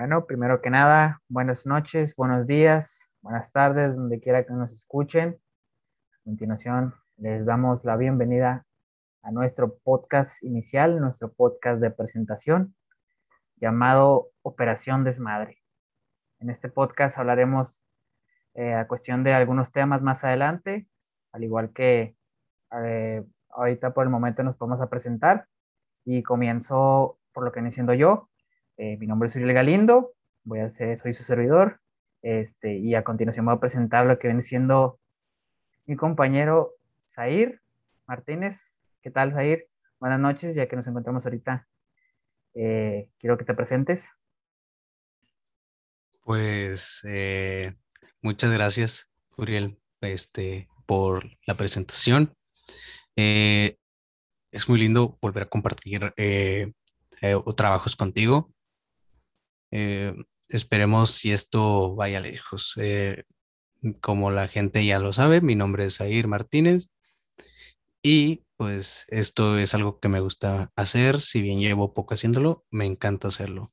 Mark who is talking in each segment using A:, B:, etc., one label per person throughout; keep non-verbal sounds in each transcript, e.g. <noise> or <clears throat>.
A: Bueno, primero que nada, buenas noches, buenos días, buenas tardes, donde quiera que nos escuchen. A continuación, les damos la bienvenida a nuestro podcast inicial, nuestro podcast de presentación, llamado Operación Desmadre. En este podcast hablaremos eh, a cuestión de algunos temas más adelante, al igual que eh, ahorita por el momento nos vamos a presentar y comienzo por lo que viene siendo yo, eh, mi nombre es Uriel Galindo, voy a ser, soy su servidor, este, y a continuación voy a presentar lo que viene siendo mi compañero Zair Martínez. ¿Qué tal, Zair? Buenas noches, ya que nos encontramos ahorita. Eh, quiero que te presentes.
B: Pues eh, muchas gracias, Uriel, este, por la presentación. es muy lindo volver a compartir trabajos contigo. Eh, esperemos si esto vaya lejos. Eh, como la gente ya lo sabe, mi nombre es Air Martínez y pues esto es algo que me gusta hacer. Si bien llevo poco haciéndolo, me encanta hacerlo.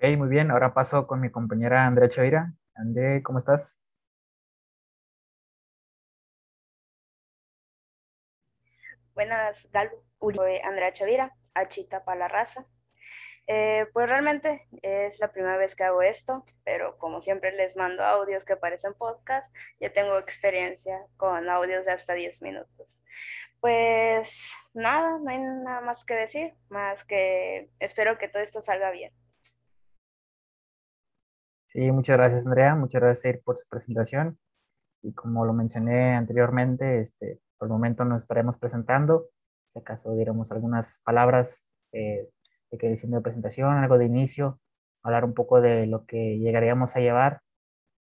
A: Ok, muy bien. Ahora paso con mi compañera Andrea Chavira. André, ¿cómo estás?
C: Buenas, Galo. Andrea Chavira, Achita para la raza. Eh, pues realmente es la primera vez que hago esto, pero como siempre les mando audios que parecen podcast, ya tengo experiencia con audios de hasta 10 minutos. Pues nada, no hay nada más que decir, más que espero que todo esto salga bien.
A: Sí, muchas gracias Andrea, muchas gracias por su presentación. Y como lo mencioné anteriormente, este, por el momento nos estaremos presentando. Si acaso diéramos algunas palabras eh, de que diciendo de presentación, algo de inicio, hablar un poco de lo que llegaríamos a llevar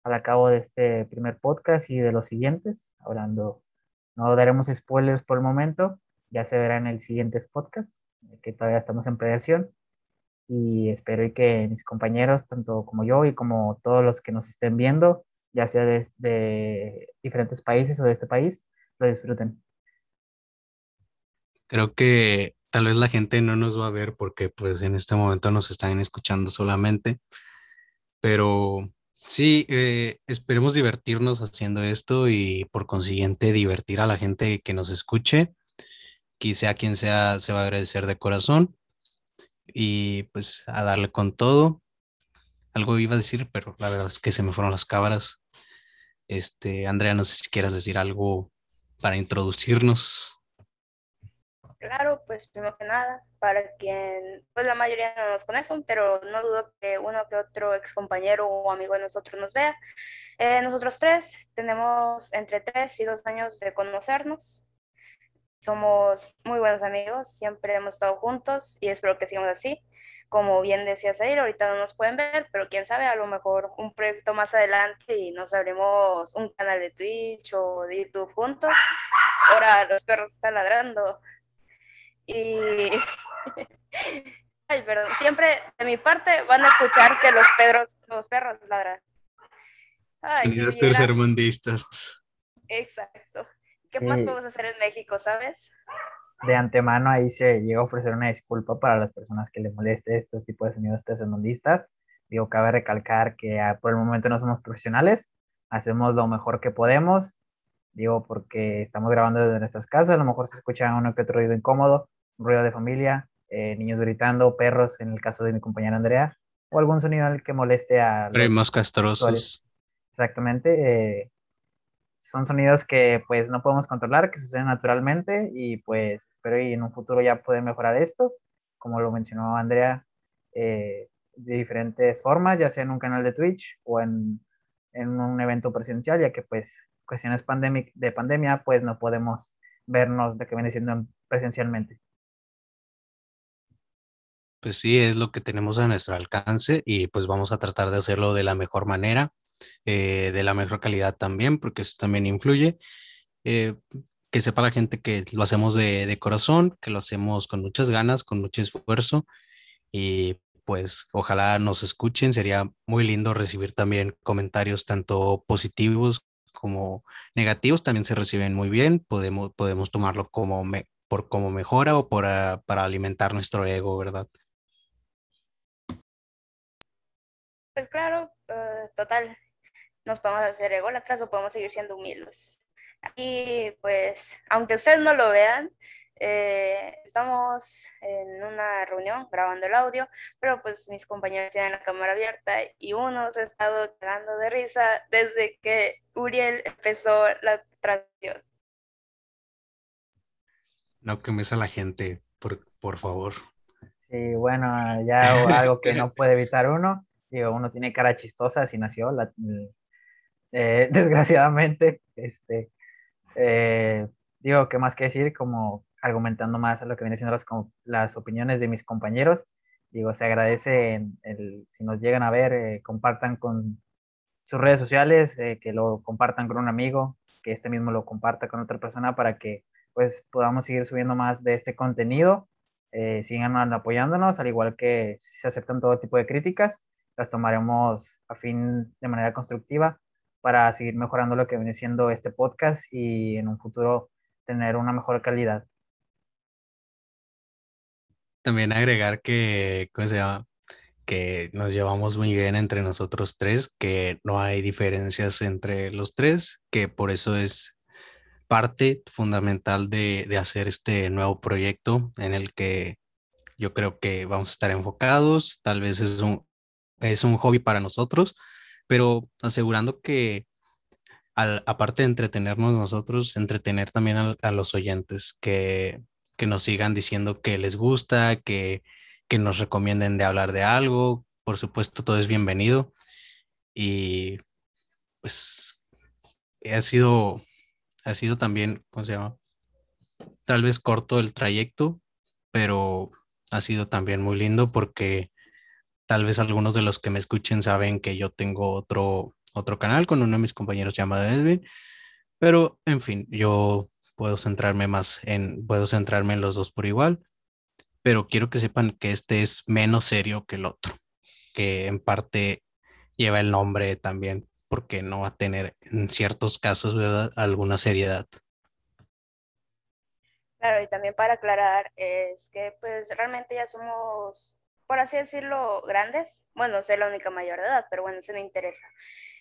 A: al cabo de este primer podcast y de los siguientes, hablando, no daremos spoilers por el momento, ya se verá en el siguiente podcast, que todavía estamos en previación, y espero que mis compañeros, tanto como yo y como todos los que nos estén viendo, ya sea de, de diferentes países o de este país, lo disfruten.
B: Creo que tal vez la gente no nos va a ver porque pues en este momento nos están escuchando solamente, pero sí, eh, esperemos divertirnos haciendo esto y por consiguiente divertir a la gente que nos escuche, quizá quien sea, se va a agradecer de corazón y pues a darle con todo. Algo iba a decir, pero la verdad es que se me fueron las cabras. Este, Andrea, no sé si quieras decir algo para introducirnos.
C: Claro, pues primero que nada, para quien, pues la mayoría no nos conocen, pero no dudo que uno que otro ex compañero o amigo de nosotros nos vea. Eh, nosotros tres tenemos entre tres y dos años de conocernos. Somos muy buenos amigos, siempre hemos estado juntos y espero que sigamos así. Como bien decías ahí, ahorita no nos pueden ver, pero quién sabe, a lo mejor un proyecto más adelante y nos abrimos un canal de Twitch o de YouTube juntos. Ahora los perros están ladrando. Y. <laughs> Ay, perdón. Siempre de mi parte van a escuchar que los, pedros, los perros ladran.
B: Sonidos tercermundistas.
C: Exacto. ¿Qué más podemos hacer en México, sabes?
A: De antemano ahí se llega a ofrecer una disculpa para las personas que les moleste este tipo de sonidos tercermundistas. Digo, cabe recalcar que ah, por el momento no somos profesionales, hacemos lo mejor que podemos. Digo, porque estamos grabando desde nuestras casas, a lo mejor se escucha uno que otro ruido incómodo, ruido de familia, eh, niños gritando, perros, en el caso de mi compañera Andrea, o algún sonido que moleste a...
B: Primos castrosos.
A: Exactamente. Eh, son sonidos que pues no podemos controlar, que suceden naturalmente y pues espero y en un futuro ya poder mejorar esto, como lo mencionó Andrea, eh, de diferentes formas, ya sea en un canal de Twitch o en, en un evento presencial, ya que pues cuestiones de pandemia pues no podemos vernos de que viene siendo presencialmente
B: pues sí, es lo que tenemos a nuestro alcance y pues vamos a tratar de hacerlo de la mejor manera, eh, de la mejor calidad también, porque eso también influye. Eh, que sepa la gente que lo hacemos de, corazón, que lo hacemos con muchas ganas, con mucho esfuerzo y pues ojalá nos escuchen. Sería muy lindo recibir también comentarios tanto positivos como negativos, también se reciben muy bien. Podemos, podemos tomarlo como por como mejora o por, para alimentar nuestro ego, ¿verdad?
C: Pues claro, eh, total, nos podemos hacer ególatras o podemos seguir siendo humildes. Y pues, aunque ustedes no lo vean, eh, estamos en una reunión grabando el audio, pero pues mis compañeros tienen la cámara abierta y uno se ha estado cagando de risa desde que Uriel empezó la transmisión.
B: No quemes a la gente, por, por favor.
A: Sí, bueno, ya algo que no puede evitar uno. Digo, uno tiene cara chistosa, así nació, la, eh, <laughs> desgraciadamente. Este, eh, digo, ¿qué más que decir? Como argumentando más a lo que viene siendo las, las opiniones de mis compañeros. Digo, se agradece el, si nos llegan a ver, eh, compartan con sus redes sociales, que lo compartan con un amigo, que este mismo lo comparta con otra persona para que pues podamos seguir subiendo más de este contenido. Eh, sigan apoyándonos, al igual que se aceptan todo tipo de críticas, las tomaremos a fin de manera constructiva para seguir mejorando lo que viene siendo este podcast y en un futuro tener una mejor calidad.
B: También agregar que, ¿cómo se llama? que nos llevamos muy bien entre nosotros tres, que no hay diferencias entre los tres, que por eso es parte fundamental de, hacer este nuevo proyecto en el que yo creo que vamos a estar enfocados, tal vez es un, es un hobby para nosotros, pero asegurando que aparte de entretenernos nosotros, entretener también a, los oyentes, que, que, nos sigan diciendo que les gusta, que, que nos recomienden de hablar de algo, por supuesto todo es bienvenido y pues ha sido ha sido también, ¿cómo se llama? Tal vez corto el trayecto, pero ha sido también muy lindo porque tal vez algunos de los que me escuchen saben que yo tengo otro, otro canal con uno de mis compañeros llamado Edwin, pero en fin, yo puedo centrarme más en, puedo centrarme en los dos por igual, pero quiero que sepan que este es menos serio que el otro, que en parte lleva el nombre también porque no va a tener en ciertos casos, ¿verdad?, alguna seriedad.
C: Claro, y también para aclarar, es que pues realmente ya somos, por así decirlo, grandes. Bueno, soy la única mayor de edad, pero bueno, eso no interesa.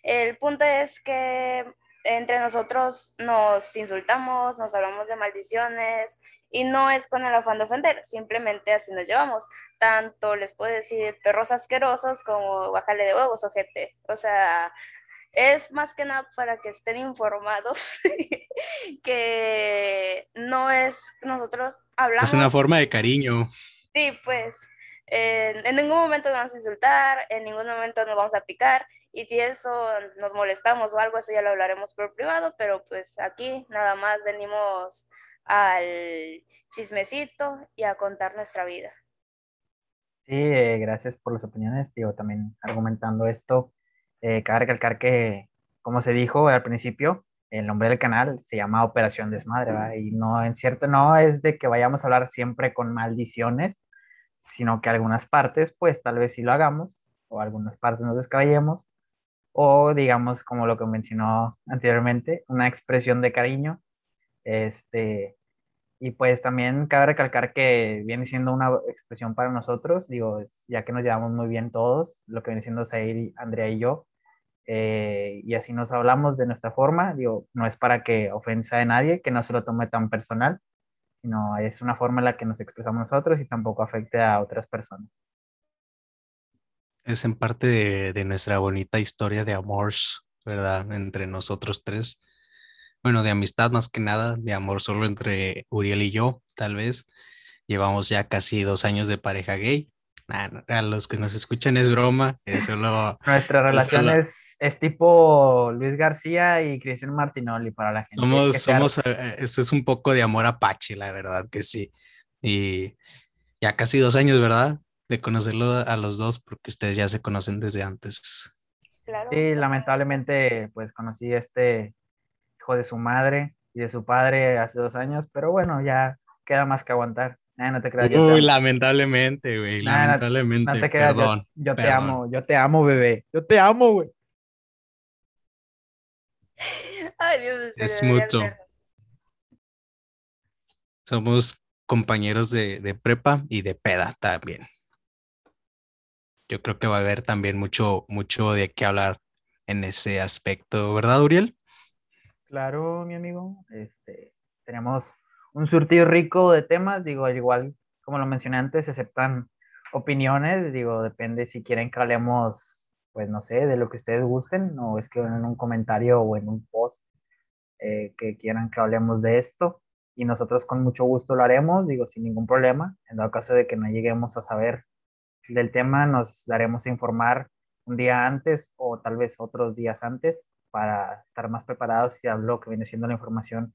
C: El punto es que entre nosotros nos insultamos, nos hablamos de maldiciones y no es con el afán de ofender, simplemente así nos llevamos. Tanto les puedo decir perros asquerosos como bájale de huevos, ojete. O sea, es más que nada para que estén informados <laughs> que no es nosotros hablamos.
B: Es una forma de cariño.
C: Sí, pues en ningún momento nos vamos a insultar, en ningún momento nos vamos a picar y si eso nos molestamos o algo, eso ya lo hablaremos por privado, pero pues aquí nada más venimos al chismecito y a contar nuestra vida.
A: Sí, eh, gracias por las opiniones, digo, también argumentando esto eh, cabe recalcar que, como se dijo al principio, el nombre del canal se llama Operación Desmadre, y no, en cierto, no es de que vayamos a hablar siempre con maldiciones, sino que algunas partes, pues tal vez sí lo hagamos, o algunas partes nos descabellemos, o digamos, como lo que mencionó anteriormente, una expresión de cariño, este, y pues también cabe recalcar que viene siendo una expresión para nosotros, digo, ya que nos llevamos muy bien todos, lo que viene siendo Zair, Andrea y yo, eh, y así nos hablamos de nuestra forma, digo, no es para que ofensa de nadie, que no se lo tome tan personal, sino es una forma en la que nos expresamos nosotros y tampoco afecte a otras personas.
B: Es en parte de, de nuestra bonita historia de amor, ¿verdad? Entre nosotros tres. Bueno, de amistad más que nada, de amor solo entre Uriel y yo, tal vez. Llevamos ya casi dos años de pareja gay a los que nos escuchan es broma, <laughs> es solo...
A: Nuestra relación es, tipo Luis García y Cristian Martinoli para la gente.
B: Somos, somos, eh, esto es un poco de amor apache, la verdad que sí. Y ya casi dos años, ¿verdad? De conocerlo a los dos, porque ustedes ya se conocen desde antes.
A: Sí, lamentablemente, pues conocí a este hijo de su madre y de su padre hace dos años, pero bueno, ya queda más que aguantar. No te creas.
B: Uy, lamentablemente, güey. lamentablemente. No te creas, perdón.
A: Yo, te amo, yo te amo, bebé. Yo te amo, güey.
C: Ay, Dios
B: Es mucho. Somos compañeros de, de, prepa y de peda también. yo creo que va a haber también mucho, mucho de qué hablar en ese aspecto, ¿verdad, Uriel?
A: Claro, mi amigo. Este, tenemos un surtido rico de temas, digo, igual como lo mencioné antes, aceptan opiniones, digo, depende si quieren que hablemos, pues no sé, de lo que ustedes gusten, o es que en un comentario o en un post eh, que quieran que hablemos de esto, y nosotros con mucho gusto lo haremos, digo, sin ningún problema, en dado caso de que no lleguemos a saber del tema, nos daremos a informar un día antes o tal vez otros días antes para estar más preparados y hablo que viene siendo la información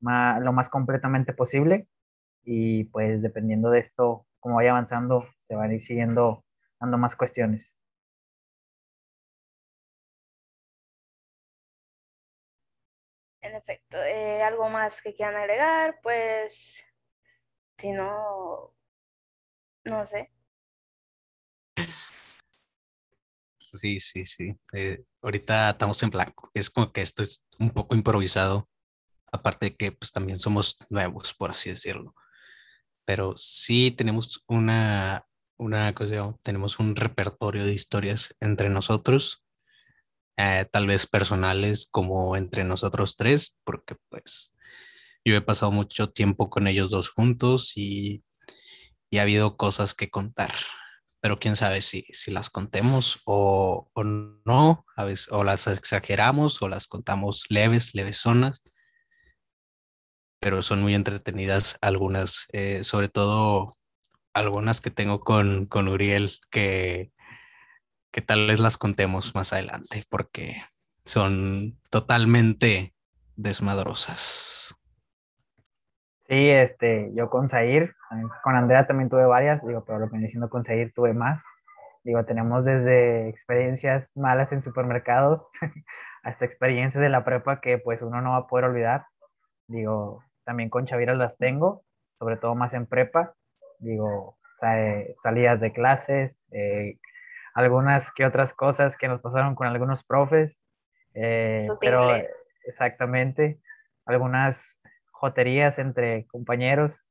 A: lo más completamente posible y pues dependiendo de esto, como vaya avanzando, se van a ir siguiendo dando más cuestiones.
C: En efecto, eh, algo más que quieran agregar, pues si no, no sé.
B: Sí, sí, sí. Eh, ahorita estamos en blanco. Es como que esto es un poco improvisado. Aparte de que pues también somos nuevos, por así decirlo. Pero sí tenemos una, una cosa, tenemos un repertorio de historias entre nosotros, eh, tal vez personales como entre nosotros tres, porque pues yo he pasado mucho tiempo con ellos dos juntos y, y ha habido cosas que contar. Pero quién sabe si, si las contemos o, o, no, a veces, o las exageramos o las contamos leves, levesonas, pero son muy entretenidas algunas, eh, sobre todo algunas que tengo con, con Uriel, que, que tal vez las contemos más adelante, porque son totalmente desmadrosas.
A: Sí, este, yo con Zair, con Andrea también tuve varias, digo, pero lo que diciendo con Zair tuve más. Digo, tenemos desde experiencias malas en supermercados <laughs> hasta experiencias de la prepa que pues uno no va a poder olvidar. Digo, también con Chavira las tengo, sobre todo más en prepa. Digo, salidas de clases, eh, algunas que otras cosas que nos pasaron con algunos profes, eh, pero exactamente, algunas joterías entre compañeros,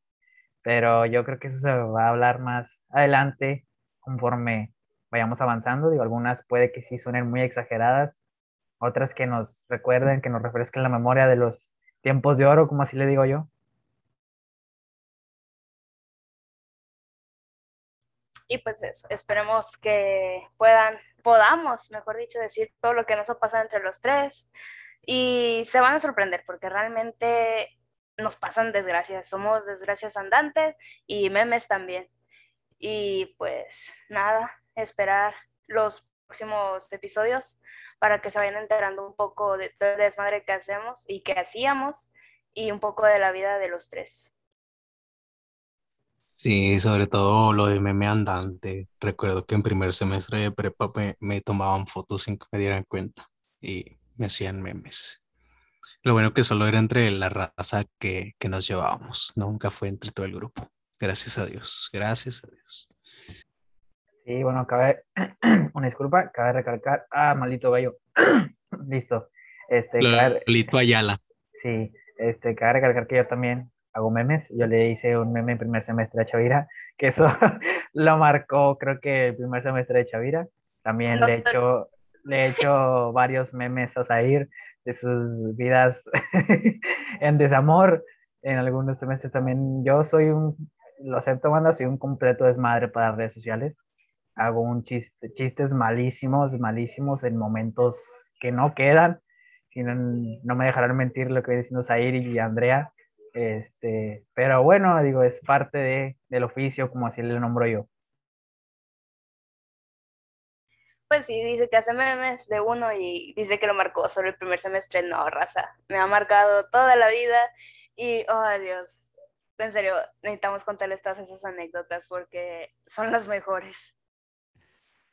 A: pero yo creo que eso se va a hablar más adelante conforme vayamos avanzando. Digo, algunas puede que sí suenen muy exageradas, otras que nos recuerden, que nos refresquen la memoria de los tiempos de oro, como así le digo yo.
C: Y pues eso, esperemos que puedan, podamos, mejor dicho, decir todo lo que nos ha pasado entre los tres. Y se van a sorprender porque realmente nos pasan desgracias, somos desgracias andantes y memes también. Y pues nada, esperar los próximos episodios para que se vayan enterando un poco de todo el desmadre que hacemos y que hacíamos y un poco de la vida de los tres.
B: Sí, sobre todo lo de meme andante. Recuerdo que en primer semestre de prepa me, me tomaban fotos sin que me dieran cuenta y me hacían memes. Lo bueno que solo era entre la raza que, que nos llevábamos, nunca fue entre todo el grupo. Gracias a Dios, gracias a Dios.
A: Sí, bueno, cabe, <clears throat> una disculpa, cabe recalcar, ah, maldito gallo, <clears throat> listo. Este,
B: Lito Ayala.
A: Sí, este, cabe recalcar que yo también hago memes, yo le hice un meme en primer semestre a Chavira, que eso <laughs> lo marcó, creo que el primer semestre de Chavira. También le he hecho, le he hecho <laughs> varios memes a Zair, de sus vidas <laughs> en desamor. En algunos semestres también yo soy un, lo acepto, banda, soy un completo desmadre para redes sociales. Hago un chiste, chistes malísimos, malísimos en momentos que no quedan. Si no, no me dejarán mentir lo que viene diciendo Zair y Andrea. Este, pero bueno, digo, es parte de, del oficio, como así le nombro yo.
C: pues sí, dice que hace memes de uno y dice que lo marcó solo el primer semestre. No, raza, me ha marcado toda la vida y, oh Dios, en serio, necesitamos contarles todas esas anécdotas porque son las mejores.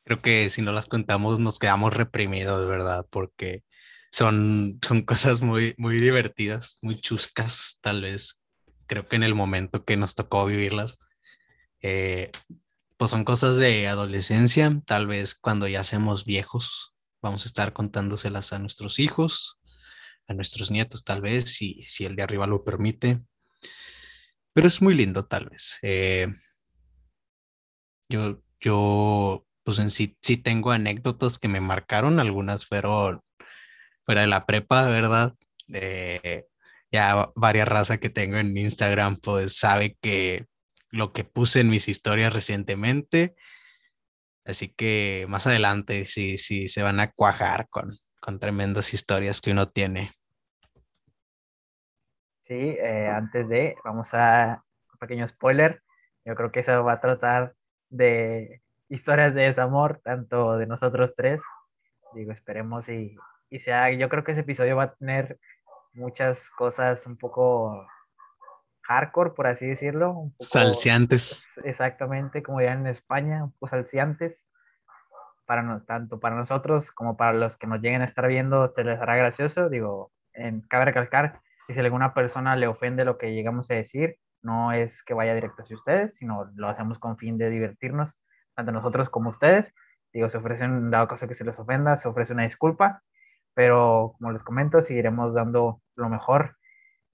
B: Creo que si no las contamos nos quedamos reprimidos, verdad, porque son, son cosas muy, muy divertidas, muy chuscas, tal vez. Creo que en el momento que nos tocó vivirlas, eh, pues son cosas de adolescencia, tal vez cuando ya seamos viejos, vamos a estar contándoselas a nuestros hijos, a nuestros nietos tal vez, si, si el de arriba lo permite. Pero es muy lindo tal vez. Eh, yo, yo pues en sí, sí tengo anécdotas que me marcaron, algunas fueron fuera de la prepa, ¿verdad? Eh, ya varias razas que tengo en Instagram, pues sabe que lo que puse en mis historias recientemente, así que más adelante sí, sí se van a cuajar con, con tremendas historias que uno tiene.
A: Sí, eh, antes de, vamos a un pequeño spoiler. Yo creo que eso va a tratar de historias de desamor, tanto de nosotros tres. Digo, esperemos y, y sea, yo creo que ese episodio va a tener muchas cosas un poco hardcore, por así decirlo. Un
B: salciantes.
A: Exactamente, como ya en España, un poco salciantes. Para no, tanto para nosotros como para los que nos lleguen a estar viendo, se les hará gracioso. Digo, en, cabe recalcar que si alguna persona le ofende lo que llegamos a decir, no es que vaya directo hacia ustedes, sino lo hacemos con fin de divertirnos, tanto nosotros como ustedes. Digo, se ofrecen, dado caso que se les ofenda, se ofrece una disculpa pero como les comento, seguiremos dando lo mejor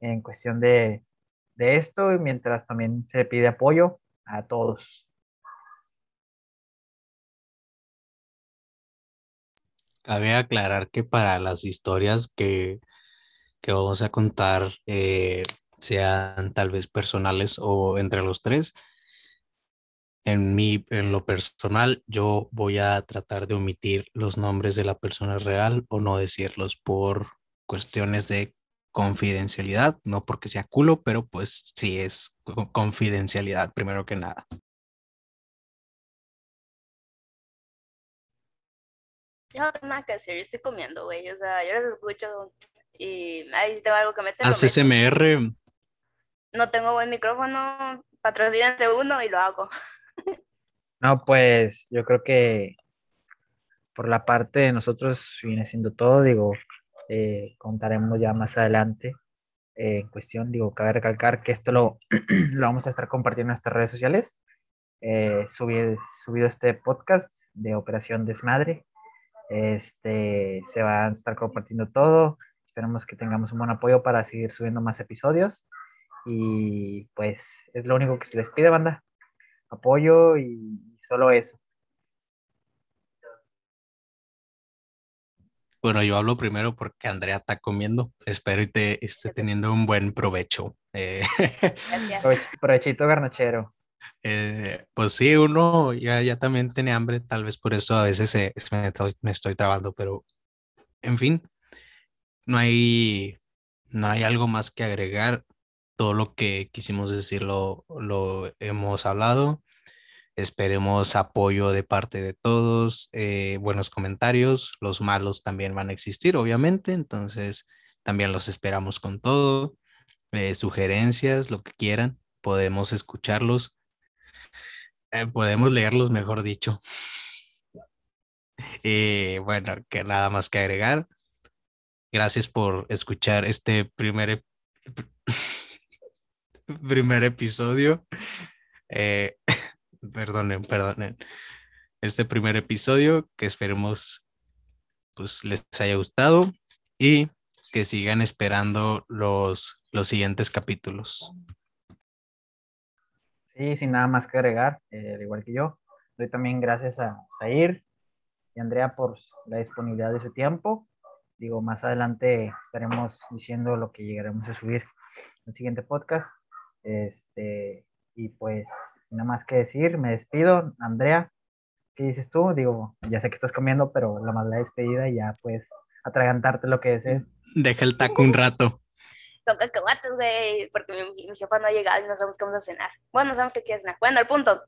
A: en cuestión de, de esto mientras también se pide apoyo a todos.
B: Cabe aclarar que para las historias que, que vamos a contar, eh, sean tal vez personales o entre los tres, en, mi, en lo personal, yo voy a tratar de omitir los nombres de la persona real o no decirlos por cuestiones de confidencialidad, no porque sea culo, pero pues sí es confidencialidad primero que nada.
C: Yo no tengo nada que decir, yo estoy comiendo, güey, o sea, yo les escucho y ahí tengo algo que me
B: Haz SMR.
C: No tengo buen micrófono, patrocínense uno y lo hago.
A: No, pues yo creo que por la parte de nosotros viene siendo todo, digo, eh, contaremos ya más adelante eh, en cuestión, digo, cabe recalcar que esto lo, <clears throat> lo vamos a estar compartiendo en nuestras redes sociales, eh, subido este podcast de Operación Desmadre, este, se va a estar compartiendo todo, esperemos que tengamos un buen apoyo para seguir subiendo más episodios y pues es lo único que se les pide, banda apoyo y solo eso.
B: Bueno, yo hablo primero porque Andrea está comiendo. Espero y te esté teniendo un buen provecho. Eh,
A: provechito garnachero.
B: Eh, pues sí, uno ya, ya también tiene hambre, tal vez por eso a veces me, estoy, me estoy trabando, pero en fin, no hay, no hay algo más que agregar todo lo que quisimos decir lo, hemos hablado. Esperemos apoyo de parte de todos, eh, buenos comentarios, los malos también van a existir, obviamente, entonces también los esperamos con todo, eh, sugerencias, lo que quieran, podemos escucharlos, eh, podemos leerlos, mejor dicho. Y bueno, que nada más que agregar. Gracias por escuchar este primer <laughs> primer episodio. Eh, <laughs> perdonen, perdonen. Este primer episodio que esperemos pues les haya gustado y que sigan esperando los, los siguientes capítulos.
A: Sí, sin nada más que agregar, eh, igual que yo. Doy también gracias a Zair y Andrea por la disponibilidad de su tiempo. Digo, más adelante estaremos diciendo lo que llegaremos a subir en el siguiente podcast. Este, y pues nada más que decir, me despido. Andrea, ¿qué dices tú? Digo, ya sé que estás comiendo, pero la más la despedida y ya pues atragantarte lo que desees.
B: Deja el taco un rato.
C: Son cacahuates, güey, porque mi, mi, jefa no ha llegado y no sabemos qué vamos a cenar. Bueno, no sabemos qué quiere cenar. Bueno, el punto,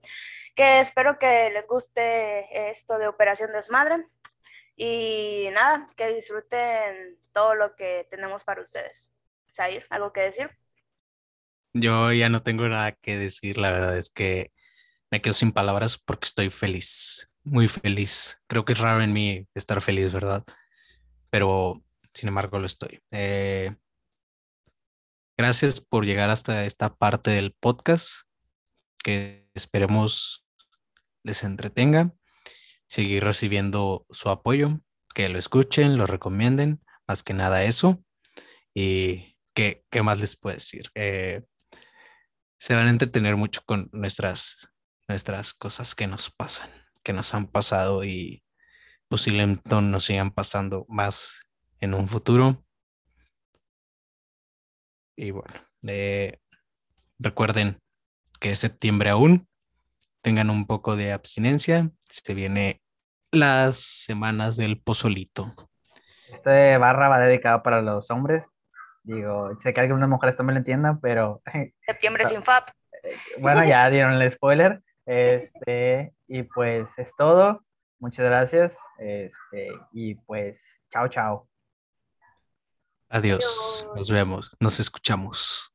C: que espero que les guste esto de Operación Desmadre y nada, que disfruten todo lo que tenemos para ustedes. Sair, ¿algo que decir?
B: Yo ya no tengo nada que decir, la verdad es que me quedo sin palabras porque estoy feliz, muy feliz. Creo que es raro en mí estar feliz, ¿verdad? Pero sin embargo lo estoy. Eh, gracias por llegar hasta esta parte del podcast, que esperemos les entretenga, seguir recibiendo su apoyo, que lo escuchen, lo recomienden, más que nada eso. Y qué, qué más les puedo decir. Eh, se van a entretener mucho con nuestras, nuestras cosas que nos pasan. que nos han pasado y posiblemente nos sigan pasando más en un futuro. Y bueno, eh, recuerden que es septiembre aún, tengan un poco de abstinencia, se viene las semanas del pozolito.
A: Este barra va dedicado para los hombres. Digo, sé que algunas mujeres también lo entiendan, pero... <laughs>
C: Septiembre sin FAP.
A: Bueno, ya dieron el spoiler. Este, y pues es todo. Muchas gracias. Este, y pues, chao, chao.
B: Adiós. Nos vemos. Nos escuchamos.